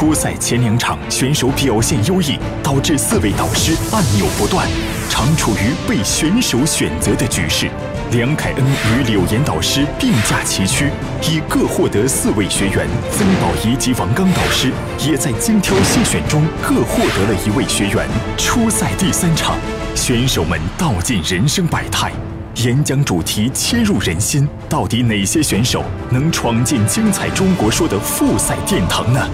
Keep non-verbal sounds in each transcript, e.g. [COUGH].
初赛前两场选手表现优异，导致四位导师按钮不断，常处于被选手选择的局势。梁凯恩与柳岩导师并驾齐驱，已各获得四位学员。曾宝仪及王刚导师也在精挑细选中各获得了一位学员。初赛第三场，选手们道尽人生百态，演讲主题切入人心。到底哪些选手能闯进精彩中国说的复赛殿堂呢？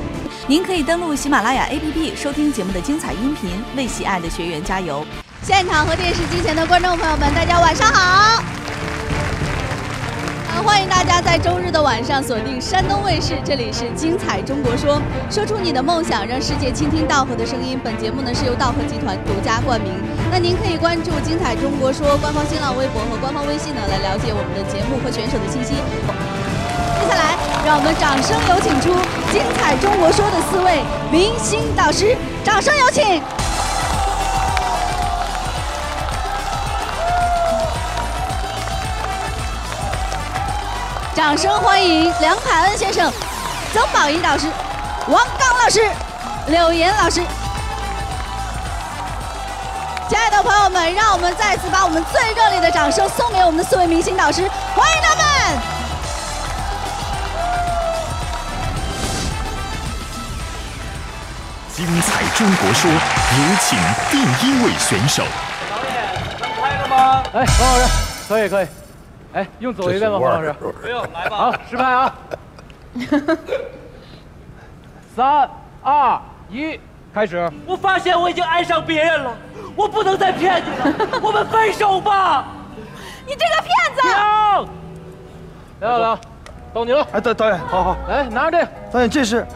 您可以登录喜马拉雅 APP 收听节目的精彩音频，为喜爱的学员加油！现场和电视机前的观众朋友们，大家晚上好！欢迎大家在周日的晚上锁定山东卫视，这里是《精彩中国说》，说出你的梦想，让世界倾听道河的声音。本节目呢是由道河集团独家冠名。那您可以关注《精彩中国说》官方新浪微博和官方微信呢，来了解我们的节目和选手的信息。接下来，让我们掌声有请出《精彩中国说》的四位明星导师，掌声有请。掌声欢迎梁凯恩先生、曾宝仪导师、王刚老师、柳岩老师。亲爱的朋友们，让我们再次把我们最热烈的掌声送给我们的四位明星导师，欢迎他们！精彩中国说，有请第一位选手。导演，能拍了吗？哎，王老师，可以可以。哎，用走一遍吗，黄老师？不用，来吧。好，实拍啊！[LAUGHS] 三、二、一，开始。我发现我已经爱上别人了，我不能再骗你了，[LAUGHS] 我们分手吧！你这个骗子！停！来来，到你了。哎，导导演，好好。来，拿着这个。导演，这是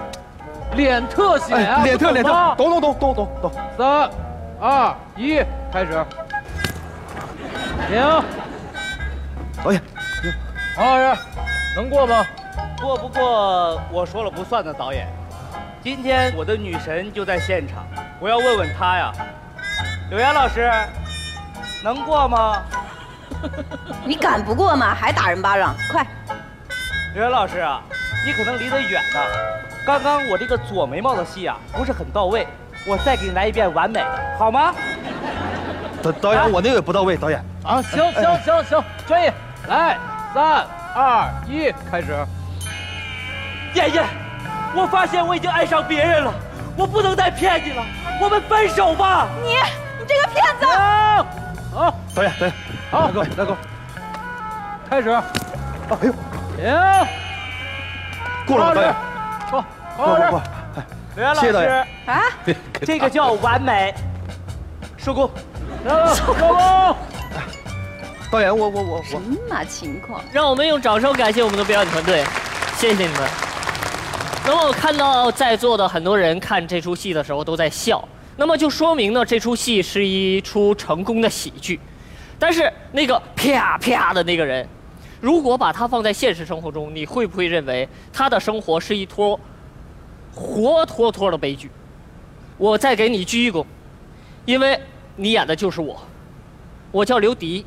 脸特写。脸特脸特。懂懂懂懂懂懂。三、二、一，开始。停。导演，黄老师，能过吗？过不过我说了不算的，导演。今天我的女神就在现场，我要问问她呀。柳岩老师，能过吗？[LAUGHS] 你敢不过吗？还打人巴掌，快！柳岩老师啊，你可能离得远呢。刚刚我这个左眉毛的戏啊不是很到位，我再给你来一遍完美的，好吗？导导演，我那个也不到位，导演。啊，行行行行，专业。来，三二一，开始。燕燕，我发现我已经爱上别人了，我不能再骗你了，我们分手吧。你，你这个骗子！好，导演，导演，好，来哥，来哥，开始。哎呦，停。过了，导演，过，过过过。刘岩老师，啊，[LAUGHS] 这个叫完美。收工，[LAUGHS] 收工。导演，我我我我什么情况？让我们用掌声感谢我们的表演团队，谢谢你们。那么我看到在座的很多人看这出戏的时候都在笑，那么就说明呢这出戏是一出成功的喜剧。但是那个啪啪的那个人，如果把他放在现实生活中，你会不会认为他的生活是一坨活脱脱的悲剧？我再给你鞠一躬，因为你演的就是我，我叫刘迪。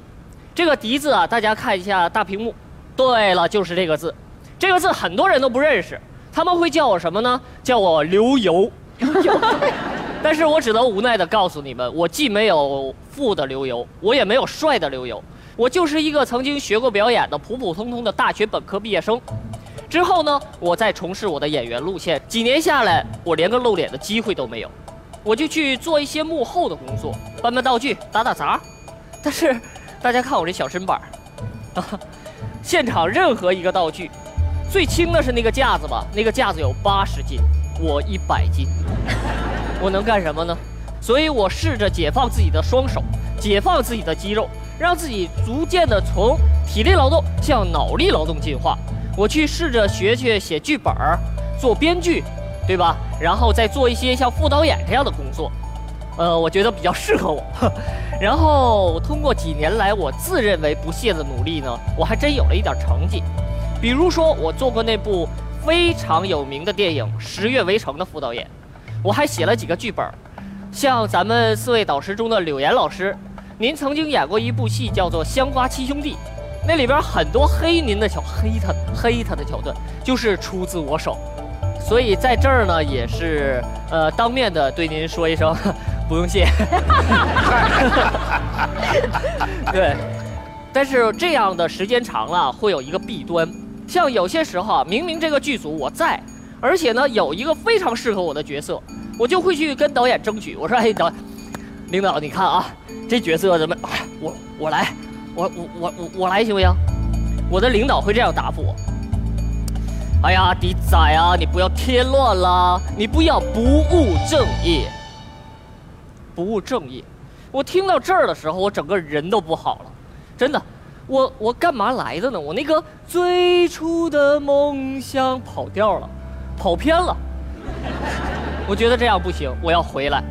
这个“迪”字啊，大家看一下大屏幕。对了，就是这个字。这个字很多人都不认识，他们会叫我什么呢？叫我刘游。[LAUGHS] 但是我只能无奈的告诉你们，我既没有富的刘游，我也没有帅的刘游，我就是一个曾经学过表演的普普通通的大学本科毕业生。之后呢，我再从事我的演员路线，几年下来，我连个露脸的机会都没有，我就去做一些幕后的工作，搬搬道具，打打杂。但是。大家看我这小身板儿，啊，现场任何一个道具，最轻的是那个架子吧？那个架子有八十斤，我一百斤，我能干什么呢？所以我试着解放自己的双手，解放自己的肌肉，让自己逐渐的从体力劳动向脑力劳动进化。我去试着学学写剧本儿，做编剧，对吧？然后再做一些像副导演这样的工作。呃，我觉得比较适合我。[LAUGHS] 然后通过几年来我自认为不懈的努力呢，我还真有了一点成绩。比如说，我做过那部非常有名的电影《十月围城》的副导演，我还写了几个剧本儿。像咱们四位导师中的柳岩老师，您曾经演过一部戏叫做《香瓜七兄弟》，那里边很多黑您的桥黑他黑他的桥段，就是出自我手。所以在这儿呢，也是呃当面的对您说一声，[LAUGHS] 不用谢。[LAUGHS] 对，但是这样的时间长了，会有一个弊端，像有些时候啊，明明这个剧组我在，而且呢有一个非常适合我的角色，我就会去跟导演争取，我说，哎，导，领导你看啊，这角色怎么，我我来，我我我我我来行不行？我的领导会这样答复我。哎呀，迪仔啊，你不要添乱啦，你不要不务正业。不务正业，我听到这儿的时候，我整个人都不好了，真的，我我干嘛来的呢？我那个最初的梦想跑调了，跑偏了。我觉得这样不行，我要回来。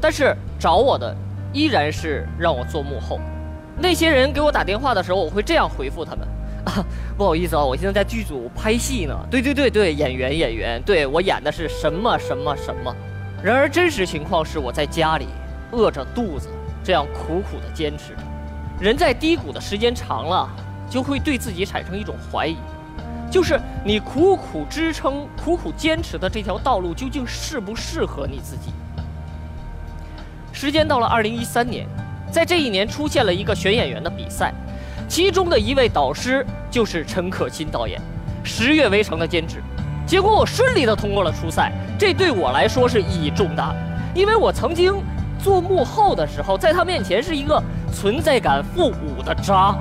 但是找我的依然是让我做幕后。那些人给我打电话的时候，我会这样回复他们。[LAUGHS] 啊，不好意思啊，我现在在剧组拍戏呢。对对对对，演员演员，对我演的是什么什么什么。然而真实情况是我在家里饿着肚子，这样苦苦的坚持着。人在低谷的时间长了，就会对自己产生一种怀疑，就是你苦苦支撑、苦苦坚持的这条道路究竟适不适合你自己。时间到了二零一三年，在这一年出现了一个选演员的比赛。其中的一位导师就是陈可辛导演，十月围城的监制，结果我顺利的通过了初赛，这对我来说是意义重大，因为我曾经做幕后的时候，在他面前是一个存在感负五的渣，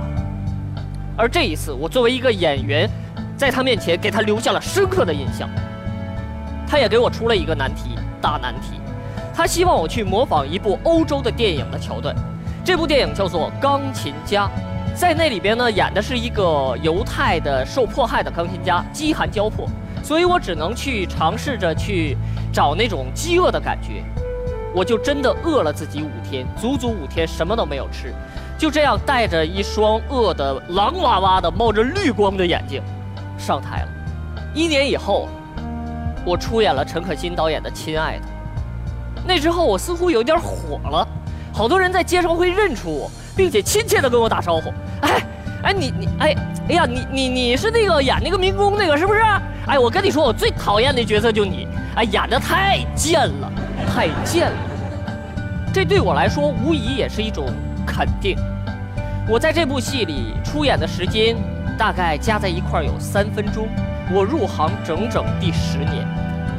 而这一次我作为一个演员，在他面前给他留下了深刻的印象。他也给我出了一个难题，大难题，他希望我去模仿一部欧洲的电影的桥段，这部电影叫做《钢琴家》。在那里边呢，演的是一个犹太的受迫害的钢琴家，饥寒交迫，所以我只能去尝试着去找那种饥饿的感觉，我就真的饿了自己五天，足足五天什么都没有吃，就这样带着一双饿的狼哇哇的冒着绿光的眼睛上台了。一年以后，我出演了陈可辛导演的《亲爱的》，那之后我似乎有点火了，好多人在街上会认出我。并且亲切的跟我打招呼，哎，哎你你哎哎呀你你你是那个演那个民工那个是不是？哎我跟你说我最讨厌的角色就你，哎演的太贱了，太贱了。这对我来说无疑也是一种肯定。我在这部戏里出演的时间大概加在一块有三分钟，我入行整整第十年，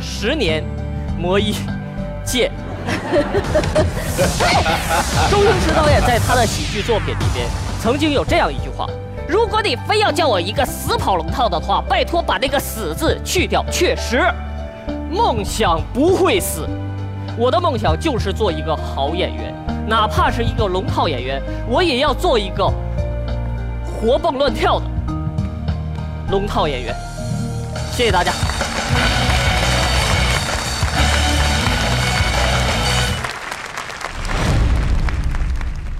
十年磨一剑。[LAUGHS] 周星驰导演在他的喜剧作品里边，曾经有这样一句话：“如果你非要叫我一个死跑龙套的话，拜托把那个死字去掉。”确实，梦想不会死。我的梦想就是做一个好演员，哪怕是一个龙套演员，我也要做一个活蹦乱跳的龙套演员。谢谢大家。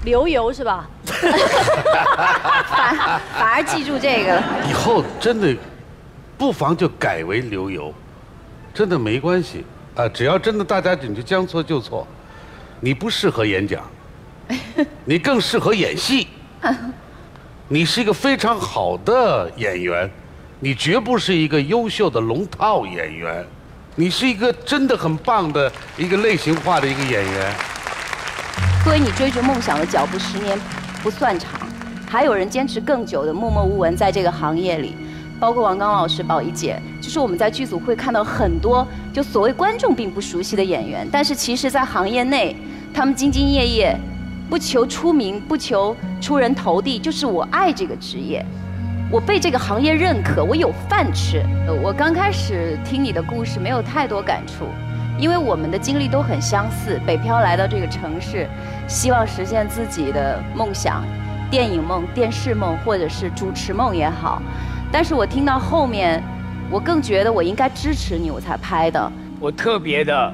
流油是吧？[LAUGHS] 反反而记住这个了。以后真的不妨就改为流油，真的没关系啊！只要真的大家你就将错就错，你不适合演讲，[LAUGHS] 你更适合演戏。你是一个非常好的演员，你绝不是一个优秀的龙套演员，你是一个真的很棒的一个类型化的一个演员。作为你追逐梦想的脚步，十年不算长，还有人坚持更久的默默无闻在这个行业里，包括王刚老师、宝仪姐，就是我们在剧组会看到很多就所谓观众并不熟悉的演员，但是其实在行业内，他们兢兢业业，不求出名，不求出人头地，就是我爱这个职业，我被这个行业认可，我有饭吃。我刚开始听你的故事没有太多感触。因为我们的经历都很相似，北漂来到这个城市，希望实现自己的梦想，电影梦、电视梦，或者是主持梦也好。但是我听到后面，我更觉得我应该支持你，我才拍的。我特别的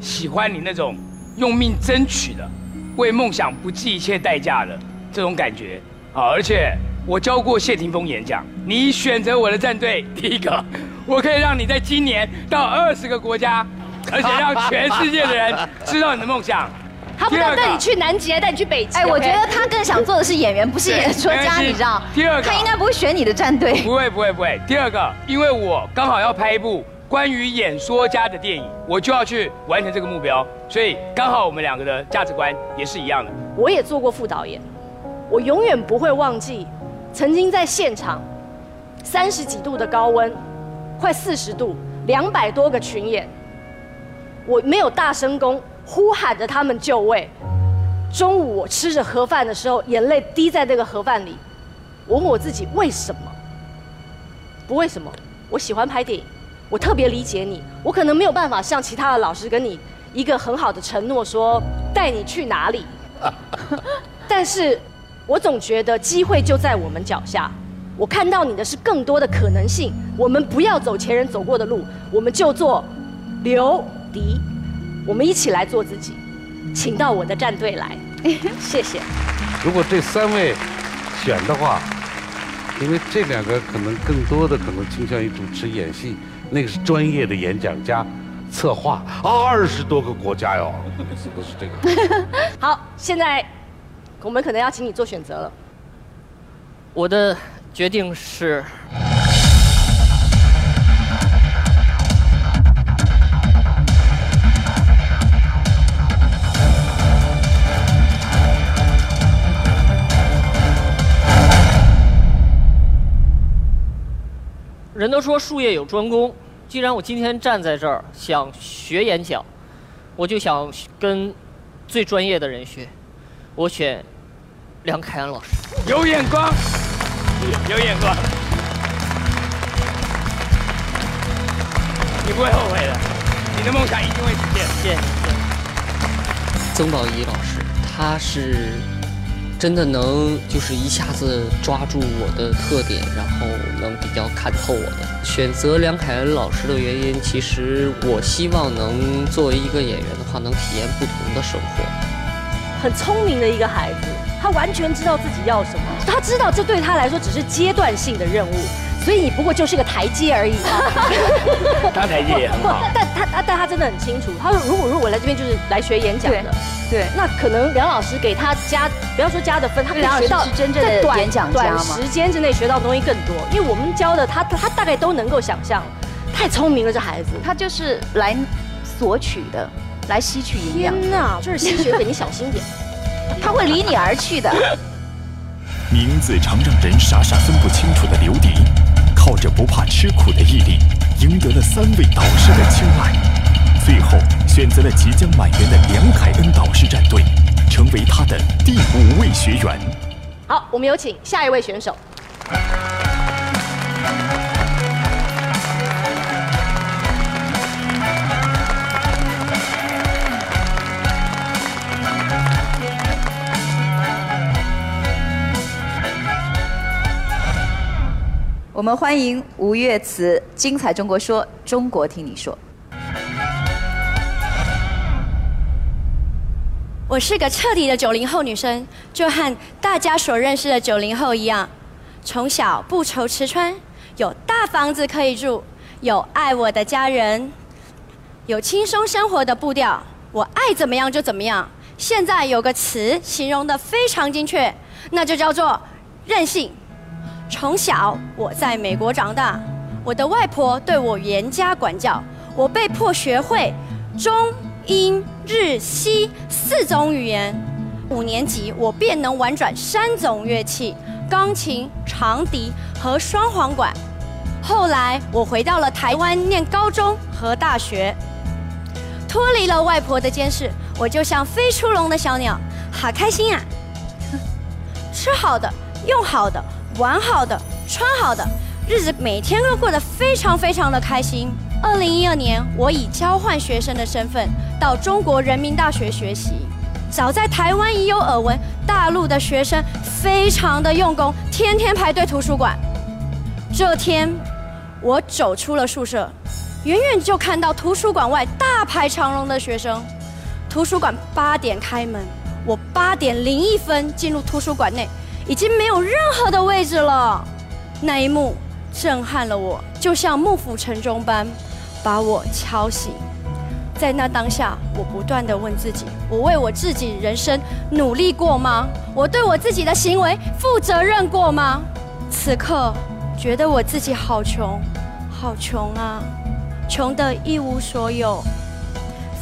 喜欢你那种用命争取的，为梦想不计一切代价的这种感觉啊！而且我教过谢霆锋演讲，你选择我的战队，第一个，[LAUGHS] 我可以让你在今年到二十个国家。而且让全世界的人知道你的梦想。他不能带你去南极，带你去北极。哎，我觉得他更想做的是演员，不是演说家，你知道？第二个，他应该不会选你的战队。不会，不会，不会。第二个，因为我刚好要拍一部关于演说家的电影，我就要去完成这个目标。所以刚好我们两个的价值观也是一样的。我也做过副导演，我永远不会忘记，曾经在现场，三十几度的高温，快四十度，两百多个群演，我没有大声公，呼喊着他们就位。中午我吃着盒饭的时候，眼泪滴在那个盒饭里，我问我自己为什么？不为什么？我喜欢拍电影，我特别理解你，我可能没有办法像其他的老师跟你一个很好的承诺，说带你去哪里。[LAUGHS] 但是，我总觉得机会就在我们脚下。我看到你的是更多的可能性。我们不要走前人走过的路，我们就做刘迪。我们一起来做自己，请到我的战队来，[LAUGHS] 谢谢。如果这三位选的话，因为这两个可能更多的可能倾向于主持演戏，那个是专业的演讲家、策划，二十多个国家哟，都是这个。[LAUGHS] 好，现在我们可能要请你做选择了。我的决定是。人都说术业有专攻，既然我今天站在这儿想学演讲，我就想跟最专业的人学。我选梁凯安老师，有眼光，有眼光，你不会后悔的，你的梦想一定会实现。谢谢。曾宝仪老师，他是。真的能就是一下子抓住我的特点，然后能比较看透我的。选择梁凯恩老师的原因，其实我希望能作为一个演员的话，能体验不同的生活。很聪明的一个孩子，他完全知道自己要什么，他知道这对他来说只是阶段性的任务。所以你不过就是个台阶而已嘛。[LAUGHS] 他台阶也很好。[LAUGHS] 但他但他真的很清楚，他说如果如果来这边就是来学演讲的，对，那可能梁老师给他加，不要说加的分，他可以学到是真正的演讲短时间之内学到东西更多。因为我们教的他他大概都能够想象，太聪明了这孩子，他就是来索取的，来吸取营养。天哪，就是吸血鬼，你小心点，[LAUGHS] 他会离你而去的。名字常让人傻傻分不清楚的刘迪。抱着不怕吃苦的毅力，赢得了三位导师的青睐，最后选择了即将满员的梁凯恩导师战队，成为他的第五位学员。好，我们有请下一位选手。我们欢迎吴越慈，精彩中国说，中国听你说。我是个彻底的九零后女生，就和大家所认识的九零后一样，从小不愁吃穿，有大房子可以住，有爱我的家人，有轻松生活的步调，我爱怎么样就怎么样。现在有个词形容的非常精确，那就叫做任性。从小我在美国长大，我的外婆对我严加管教，我被迫学会中、英、日、西四种语言。五年级我便能玩转三种乐器：钢琴、长笛和双簧管。后来我回到了台湾念高中和大学，脱离了外婆的监视，我就像飞出笼的小鸟，好开心啊！[LAUGHS] 吃好的，用好的。玩好的，穿好的，日子每天都过得非常非常的开心。二零一二年，我以交换学生的身份到中国人民大学学习。早在台湾已有耳闻，大陆的学生非常的用功，天天排队图书馆。这天，我走出了宿舍，远远就看到图书馆外大排长龙的学生。图书馆八点开门，我八点零一分进入图书馆内。已经没有任何的位置了，那一幕震撼了我，就像幕府晨钟般，把我敲醒。在那当下，我不断的问自己：我为我自己人生努力过吗？我对我自己的行为负责任过吗？此刻，觉得我自己好穷，好穷啊！穷得一无所有。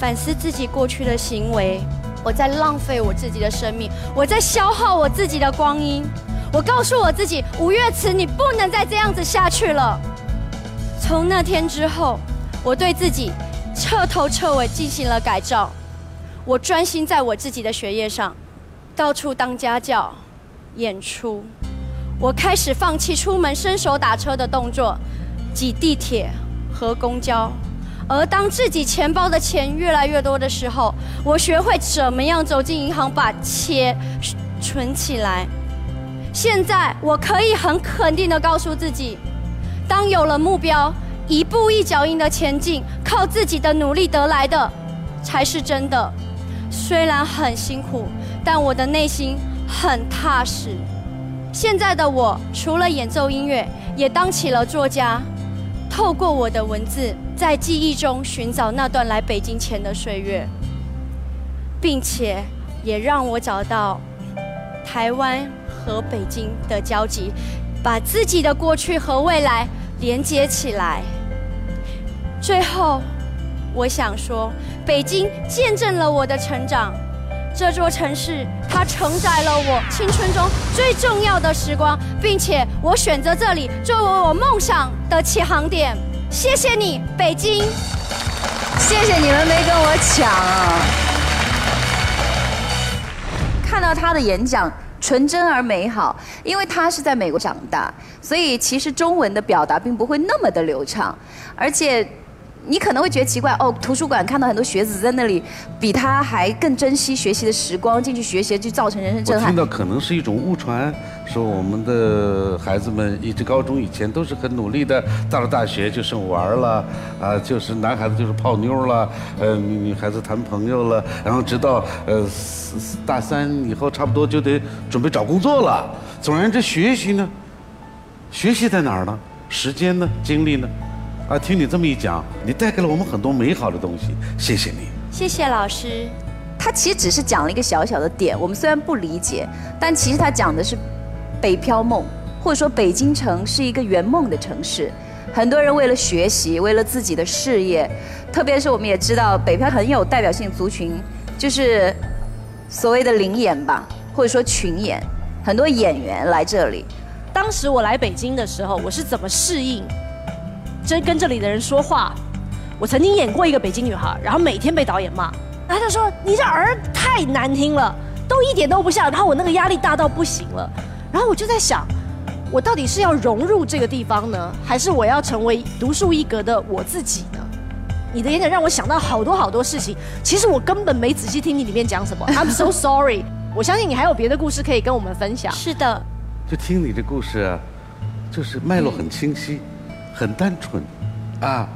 反思自己过去的行为，我在浪费我自己的生命，我在消耗我自己的光阴。我告诉我自己，吴月慈，你不能再这样子下去了。从那天之后，我对自己彻头彻尾进行了改造。我专心在我自己的学业上，到处当家教、演出。我开始放弃出门伸手打车的动作，挤地铁和公交。而当自己钱包的钱越来越多的时候，我学会怎么样走进银行把钱存起来。现在我可以很肯定的告诉自己，当有了目标，一步一脚印的前进，靠自己的努力得来的，才是真的。虽然很辛苦，但我的内心很踏实。现在的我，除了演奏音乐，也当起了作家。透过我的文字，在记忆中寻找那段来北京前的岁月，并且也让我找到台湾和北京的交集，把自己的过去和未来连接起来。最后，我想说，北京见证了我的成长。这座城市，它承载了我青春中最重要的时光，并且我选择这里作为我梦想的起航点。谢谢你，北京！谢谢你们没跟我抢。看到他的演讲，纯真而美好，因为他是在美国长大，所以其实中文的表达并不会那么的流畅，而且。你可能会觉得奇怪哦，图书馆看到很多学子在那里，比他还更珍惜学习的时光，进去学习就造成人生震撼。听到可能是一种误传，说我们的孩子们一直高中以前都是很努力的，到了大学就剩玩了，啊，就是男孩子就是泡妞了，呃，女孩子谈朋友了，然后直到呃大三以后差不多就得准备找工作了。总而言之，学习呢，学习在哪儿呢？时间呢？精力呢？啊，听你这么一讲，你带给了我们很多美好的东西，谢谢你。谢谢老师。他其实只是讲了一个小小的点，我们虽然不理解，但其实他讲的是北漂梦，或者说北京城是一个圆梦的城市。很多人为了学习，为了自己的事业，特别是我们也知道北漂很有代表性族群，就是所谓的灵演吧，或者说群演，很多演员来这里。当时我来北京的时候，我是怎么适应？真跟这里的人说话，我曾经演过一个北京女孩，然后每天被导演骂，然后他说你这儿太难听了，都一点都不像，然后我那个压力大到不行了，然后我就在想，我到底是要融入这个地方呢，还是我要成为独树一格的我自己呢？你的演讲让我想到好多好多事情，其实我根本没仔细听你里面讲什么，[LAUGHS] I'm so sorry。我相信你还有别的故事可以跟我们分享。是的，就听你的故事啊，就是脉络很清晰。很单纯，啊，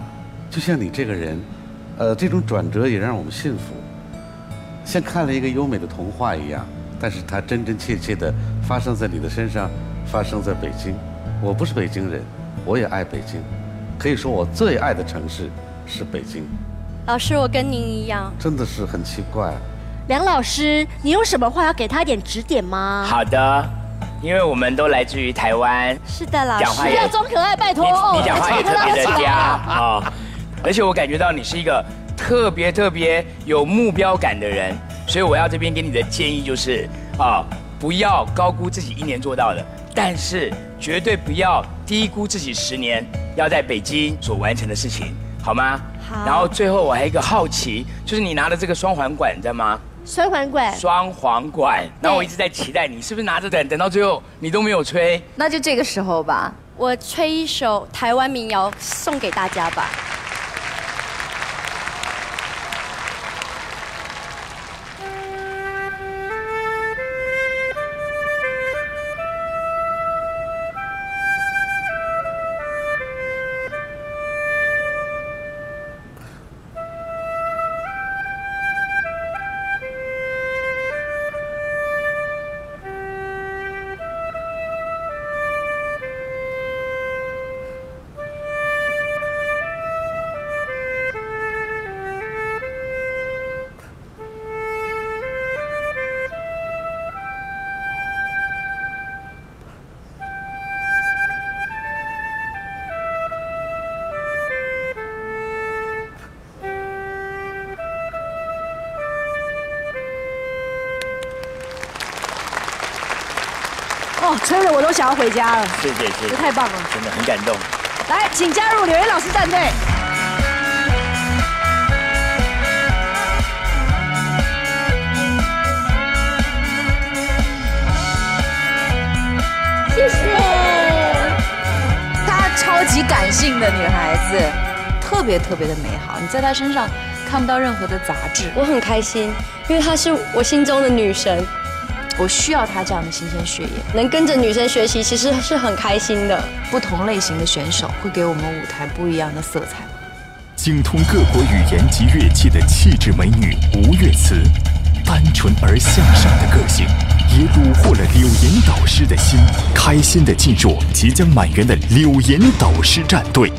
就像你这个人，呃，这种转折也让我们信服，像看了一个优美的童话一样。但是它真真切切的发生在你的身上，发生在北京。我不是北京人，我也爱北京，可以说我最爱的城市是北京。老师，我跟您一样，真的是很奇怪。梁老师，你有什么话要给他一点指点吗？好的。因为我们都来自于台湾，是的，老师，不要装可爱，拜托。你讲话也 [LAUGHS] 特别的嗲啊，而且我感觉到你是一个特别特别有目标感的人，所以我要这边给你的建议就是啊，不要高估自己一年做到的，但是绝对不要低估自己十年要在北京所完成的事情，好吗？好。然后最后我还有一个好奇，就是你拿的这个双环管，你知道吗？双簧管，双簧管。那我一直在期待你，是不是拿着等，等到最后你都没有吹？那就这个时候吧，我吹一首台湾民谣送给大家吧。都想要回家了。谢谢谢谢，这太棒了，真的很感动。来，请加入刘岩老师战队。谢谢。她超级感性的女孩子，特别特别的美好。你在她身上看不到任何的杂质。我很开心，因为她是我心中的女神。我需要她这样的新鲜血液，能跟着女生学习，其实是很开心的。不同类型的选手会给我们舞台不一样的色彩。精通各国语言及乐器的气质美女吴月慈，单纯而向上的个性，也虏获了柳岩导师的心。开心的进入即将满员的柳岩导师战队。